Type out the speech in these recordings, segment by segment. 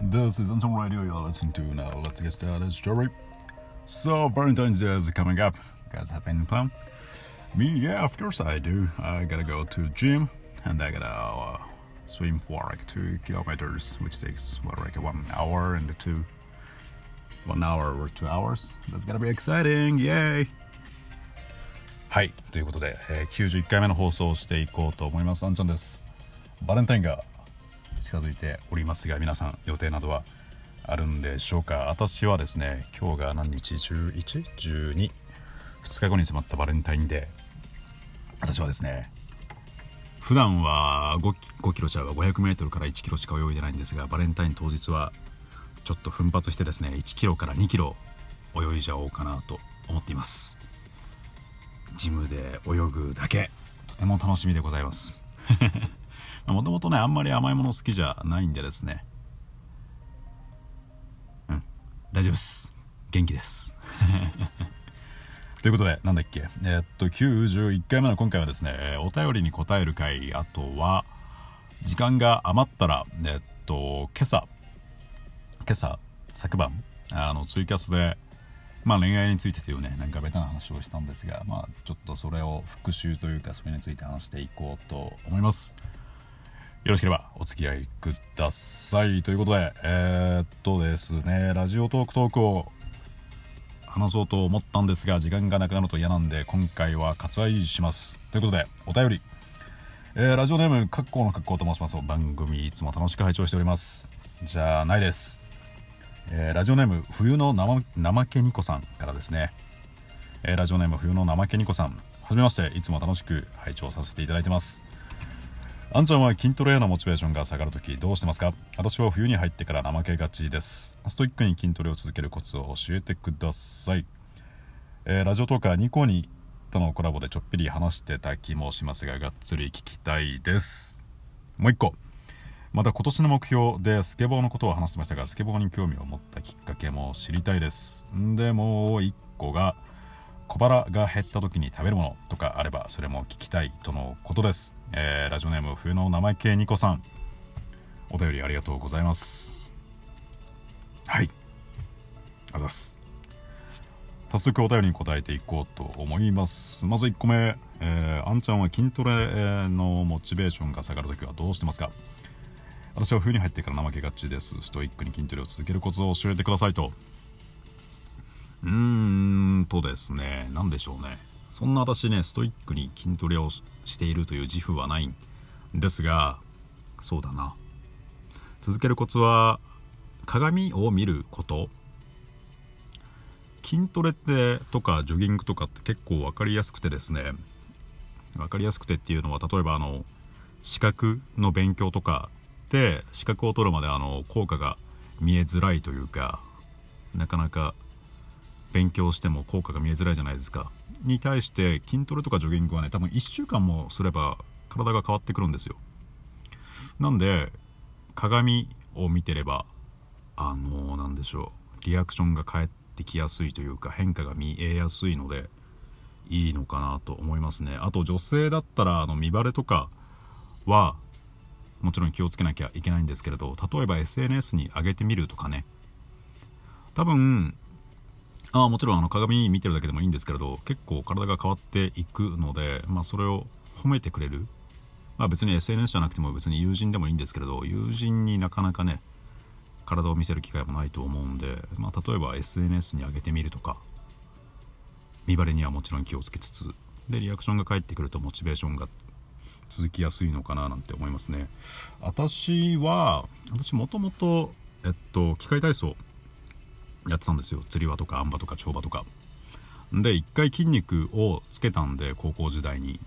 This is Anton Radio. You're listening to now. Let's get started, story. So, Valentine's Day is coming up. You guys have any plan? Me, yeah, of course I do. I gotta go to gym and I gotta uh, swim for like two kilometers, which takes what like one hour and two, one hour or two hours. That's gonna be exciting! Yay! はい、ということで、えー91回目の放送をしていこうと思います。あんちゃんです。バレンタインが 近づいておりますが皆さん予定などはあるんでしょうか。私はですね今日が何日？11?12 2日後に迫ったバレンタインデー。私はですね普段は 5, 5キロちゃうわ 500m から1キロしか泳いでないんですがバレンタイン当日はちょっと奮発してですね1キロから2キロ泳いじゃおうかなと思っています。ジムで泳ぐだけ。とても楽しみでございます。もともとねあんまり甘いもの好きじゃないんでですね。うん。大丈夫です。元気です。ということでなんだっけ。えーっと91回目の今回はですねお便りに答える回。あとは時間が余ったらえーっと今朝今朝昨晩あのツイキャスでまあ恋愛についてというねなんかベタな話をしたんですがまあちょっとそれを復習というかそれについて話していこうと思います。よろしければお付き合いください。ということでえー、っとですねラジオトークトークを話そうと思ったんですが時間がなくなると嫌なんで今回は割愛します。ということでお便り。えーラジオネーム格好の格好と申します。番組いつも楽しく拝聴しております。じゃあないです。えーラジオネーム冬の生怠けにこさんからですね、えーラジオネーム冬の怠けにこさん。はじめましていつも楽しく拝聴させていただいてます。あんちゃんは筋トレへのモチベーションが下がるときどうしてますか？私は冬に入ってから怠けがちです。ストイックに筋トレを続けるコツを教えてください、えーラジオトーカーニコニとのコラボでちょっぴり話してた気もしますががっつり聞きたいです。もう一個。また今年の目標でスケボーのことを話してましたがスケボーに興味を持ったきっかけも知りたいです。んでもう一個が小腹が減った時に食べるものとかあればそれも聞きたいとのことです、えーラジオネーム冬の生系ニコさん。お便りありがとうございます。はい。あざっす。早速お便りに答えていこうと思います。まず1個目、えーあんちゃんは筋トレのモチベーションが下がるときはどうしてますか？私は冬に入ってから怠けがちです。ストイックに筋トレを続けるコツを教えてくださいと。うーんとですね何でしょうね。そんな私ねストイックに筋トレをししているという自負はないんですがそうだな。続けるコツは鏡を見ること。筋トレってとかジョギングとかって結構分かりやすくてですね分かりやすくてっていうのは例えばあの資格の勉強とかで資格を取るまであの効果が見えづらいというかなかなか勉強しても効果が見えづらいじゃないですか。に対して筋トレとかジョギングはね多分1週間もすれば体が変わってくるんですよ。なんで鏡を見てればあのなんでしょう。リアクションが返ってきやすいというか変化が見えやすいのでいいのかなと思いますね。あと女性だったらあの見バレとかはもちろん気をつけなきゃいけないんですけれど例えば SNS に上げてみるとかね。多分あもちろんあの鏡見てるだけでもいいんですけれど結構体が変わっていくので、まあ、それを褒めてくれる、まあ、別に SNS じゃなくても別に友人でもいいんですけれど友人になかなかね体を見せる機会もないと思うんで、まあ、例えば SNS に上げてみるとか見バレにはもちろん気をつけつつでリアクションが返ってくるとモチベーションが続きやすいのかななんて思いますね。私は私もともとえっと機械体操やってたんですよ。釣り輪とかあん馬とか跳馬とか。で一回筋肉をつけたんで高校時代に。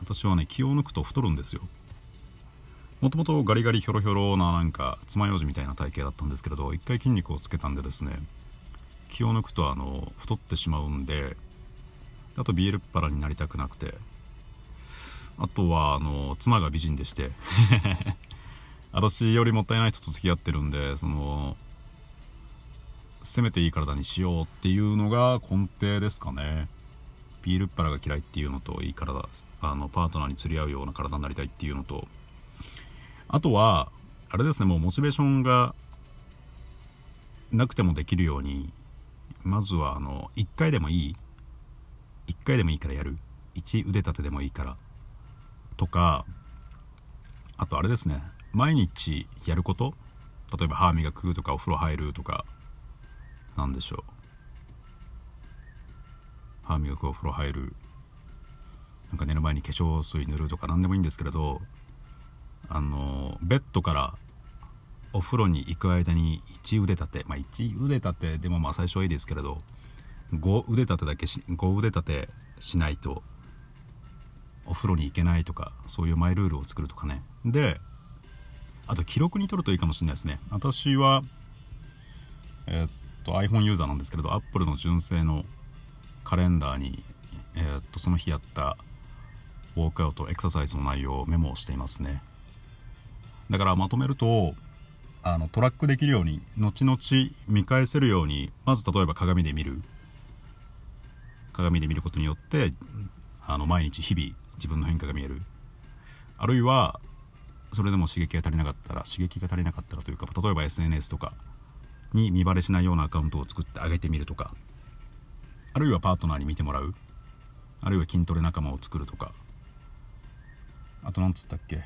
私はね気を抜くと太るんですよ。もともとガリガリヒョロヒョロななんか爪楊枝みたいな体型だったんですけれど一回筋肉をつけたんでですね気を抜くとあの太ってしまうんであと BL っ腹になりたくなくてあとはあの妻が美人でして。私よりもったいない人と付き合ってるんでその攻めていい体にしようっていうのが根底ですかね。ビールっ腹が嫌いっていうのといい体あのパートナーに釣り合うような体になりたいっていうのと。あとはあれですねもうモチベーションがなくてもできるようにまずはあの1回でもいい1回でもいいからやる。1腕立てでもいいから。とかあとあれですね毎日やること。例えば歯磨くとかお風呂入るとか。何でしょう？歯磨くお風呂入る。なんか寝る前に化粧水塗るとか何でもいいんですけれどあのベッドからお風呂に行く間に1腕立て。まあ1腕立てでもまあ最初はいいですけれど5腕立てだけし5腕立てしないとお風呂に行けないとかそういうマイルールを作るとかね。であと記録に取るといいかもしれないですね。私はえー、っと iPhone ユーザーなんですけれど Apple の純正のカレンダーに、えー、っとその日やったウォークアウトエクササイズの内容をメモしていますね。だからまとめるとあのトラックできるように後々見返せるようにまず例えば鏡で見る。鏡で見ることによってあの毎日日々自分の変化が見える。あるいはそれでも刺激が足りなかったら刺激が足りなかったらというか例えば SNS とかに見バレしないようなアカウントを作ってあげてみるとか。あるいはパートナーに見てもらう。あるいは筋トレ仲間を作るとか。あと何つったっけ。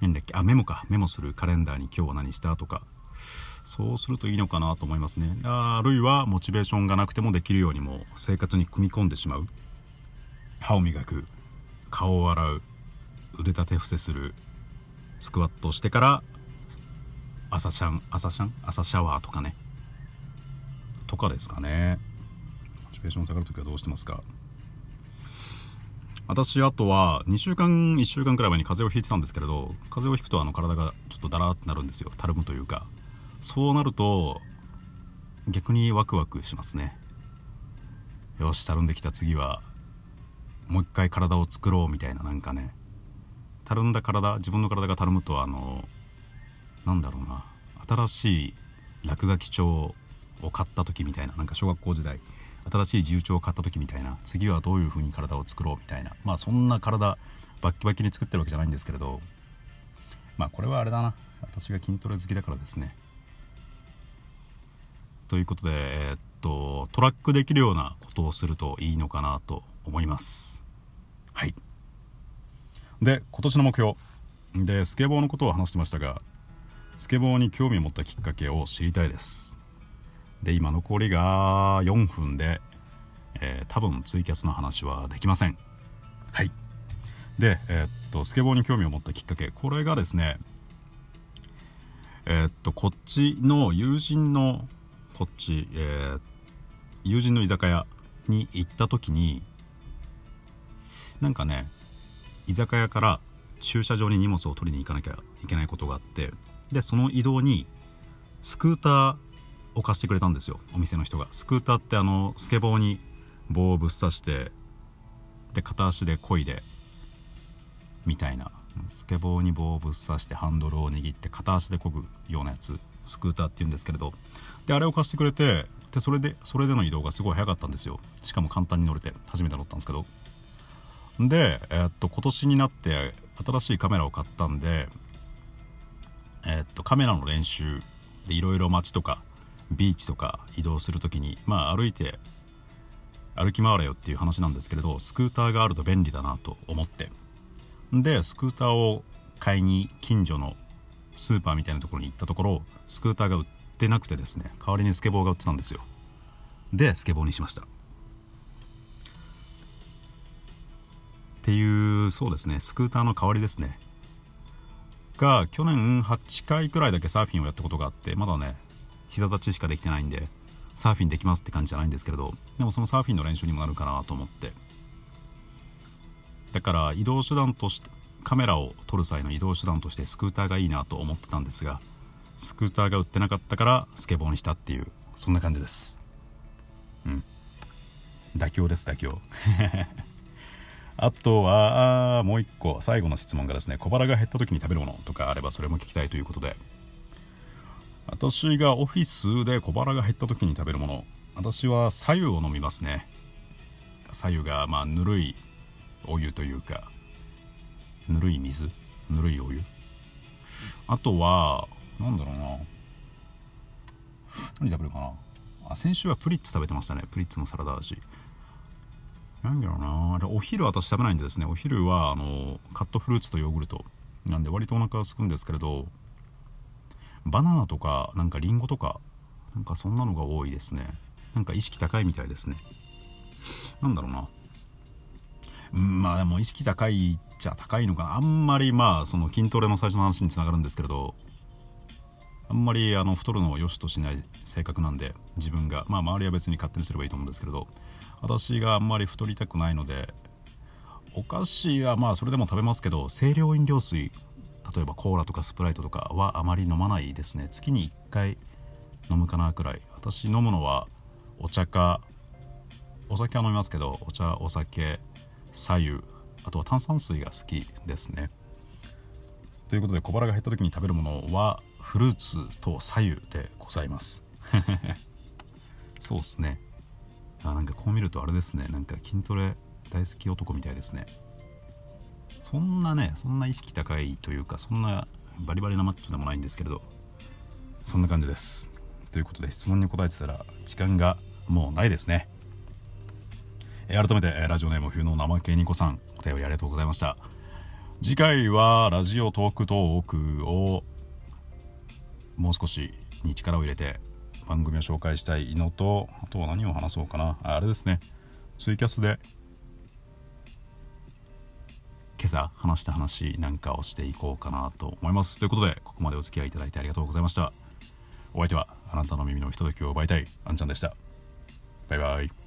何だっけ。あメモか。メモするカレンダーに今日は何したとか。そうするといいのかなと思いますね。あるいはモチベーションがなくてもできるようにも生活に組み込んでしまう。歯を磨く。顔を洗う。腕立て伏せする。スクワットしてから朝シャン朝シャン？朝シャワーとかね。とかですかね。モチベーション下がるときはどうしてますか？私あとは2週間1週間くらい前に風邪をひいてたんですけれど風邪をひくとあの体がちょっとだらってなるんですよ。たるむというか。そうなると逆にワクワクしますね。よしたるんできた次はもう一回体を作ろうみたいななんかね。たるんだ体自分の体がたるむとあのなんだろうな。新しい落書き帳を買った時みたいな。なんか小学校時代。新しい自由帳を買った時みたいな。次はどういう風に体を作ろうみたいな。まあそんな体バッキバキに作ってるわけじゃないんですけれど。まあこれはあれだな。私が筋トレ好きだからですね。ということでえー、っとトラックできるようなことをするといいのかなと思います。はい。で今年の目標。でスケボーのことを話してましたがスケボーに興味を持ったきっかけを知りたいです。で今残りが4分で、えー、多分ツイキャスの話はできません。はい。で、えー、っとスケボーに興味を持ったきっかけ。これがですねえー、っとこっちの友人のこっち、えー、友人の居酒屋に行った時になんかね居酒屋から駐車場に荷物を取りに行かなきゃいけないことがあってでその移動にスクーターを貸してくれたんですよお店の人が。スクーターってあのスケボーに棒をぶっ刺してで片足で漕いでみたいな。スケボーに棒をぶっ刺してハンドルを握って片足で漕ぐようなやつ。スクーターっていうんですけれど。であれを貸してくれてでそれでそれでの移動がすごい早かったんですよ。しかも簡単に乗れて初めて乗ったんですけど。で、えー、っと今年になって新しいカメラを買ったんで、えー、っとカメラの練習でいろいろ街とかビーチとか移動する時にまあ歩いて歩き回れよっていう話なんですけれどスクーターがあると便利だなと思って。でスクーターを買いに近所のスーパーみたいなところに行ったところスクーターが売ってなくてですね代わりにスケボーが売ってたんですよ。でスケボーにしました。っていうそうですね。スクーターの代わりですね。が去年8回くらいだけサーフィンをやったことがあってまだね膝立ちしかできてないんでサーフィンできますって感じじゃないんですけれどでもそのサーフィンの練習にもなるかなと思って。だから移動手段としてカメラを撮る際の移動手段としてスクーターがいいなと思ってたんですがスクーターが売ってなかったからスケボーにしたっていうそんな感じです。うん。妥協です妥協。あとはもう一個最後の質問がですね小腹が減った時に食べるものとかあればそれも聞きたいということで。私がオフィスで小腹が減った時に食べるもの。私は白湯を飲みますね。白湯がまあぬるいお湯というかぬるい水？ぬるいお湯？あとはなんだろうな。何食べるかな。あ先週はプリッツ食べてましたね。プリッツのサラダ味。なんだろうな。お昼私食べないんでですね。お昼はあのカットフルーツとヨーグルト。なんで割とお腹が空くんですけれどバナナとかなんかリンゴとかなんかそんなのが多いですね。なんか意識高いみたいですね。なんだろうな。うんまあでも意識高いっちゃ高いのかな。あんまりまあその筋トレの最初の話につながるんですけれどあんまりあの太るのを良しとしない性格なんで自分がまあ周りは別に勝手にすればいいと思うんですけれど私があんまり太りたくないのでお菓子はまあそれでも食べますけど清涼飲料水例えばコーラとかスプライトとかはあまり飲まないですね。月に1回飲むかなくらい。私飲むのはお茶かお酒は飲みますけどお茶お酒左右あとは炭酸水が好きですね。ということで小腹が減った時に食べるものはフルーツと左右でございます。そうっすね。あなんかこう見るとあれですね。なんか筋トレ大好き男みたいですね。そんなねそんな意識高いというかそんなバリバリなマッチョでもないんですけれどそんな感じです。ということで質問に答えてたら時間がもうないですね。え改めてラジオネーム冬の生系ニコさんお便りありがとうございました。次回はラジオトークトークをもう少しに力を入れて番組を紹介したいのとあとは何を話そうかな。あれですね。ツイキャスで今朝話した話なんかをしていこうかなと思います。ということでここまでお付き合いいただいてありがとうございました。お相手はあなたの耳のひとときを奪いたいあんちゃんでした。バイバイ。